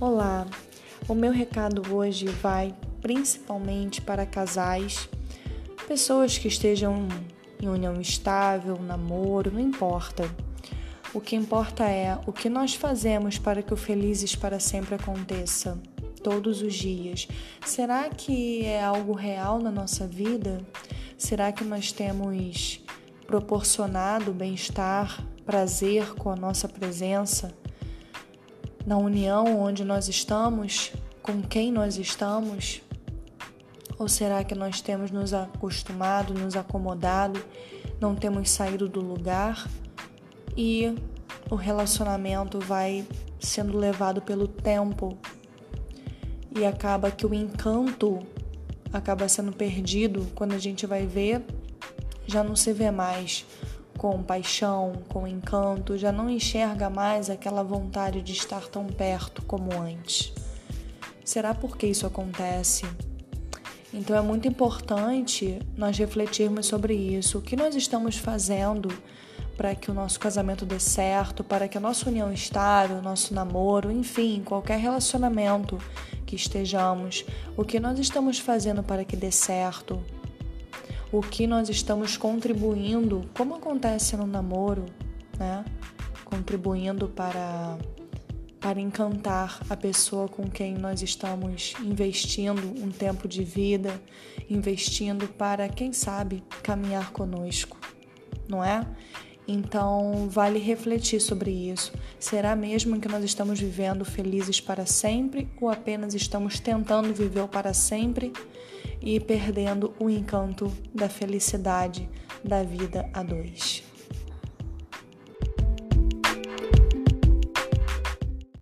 Olá, o meu recado hoje vai principalmente para casais, pessoas que estejam em união estável, namoro, não importa. O que importa é o que nós fazemos para que o felizes para sempre aconteça todos os dias. Será que é algo real na nossa vida? Será que nós temos proporcionado bem-estar, prazer com a nossa presença? Na união onde nós estamos, com quem nós estamos? Ou será que nós temos nos acostumado, nos acomodado, não temos saído do lugar e o relacionamento vai sendo levado pelo tempo e acaba que o encanto acaba sendo perdido quando a gente vai ver, já não se vê mais com paixão, com encanto, já não enxerga mais aquela vontade de estar tão perto como antes. Será porque isso acontece? Então é muito importante nós refletirmos sobre isso. O que nós estamos fazendo para que o nosso casamento dê certo, para que a nossa união estável, o nosso namoro, enfim, qualquer relacionamento que estejamos, o que nós estamos fazendo para que dê certo, o que nós estamos contribuindo, como acontece no namoro, né? Contribuindo para para encantar a pessoa com quem nós estamos investindo um tempo de vida, investindo para, quem sabe, caminhar conosco, não é? Então, vale refletir sobre isso. Será mesmo que nós estamos vivendo felizes para sempre ou apenas estamos tentando viver para sempre e perdendo o encanto da felicidade da vida a dois?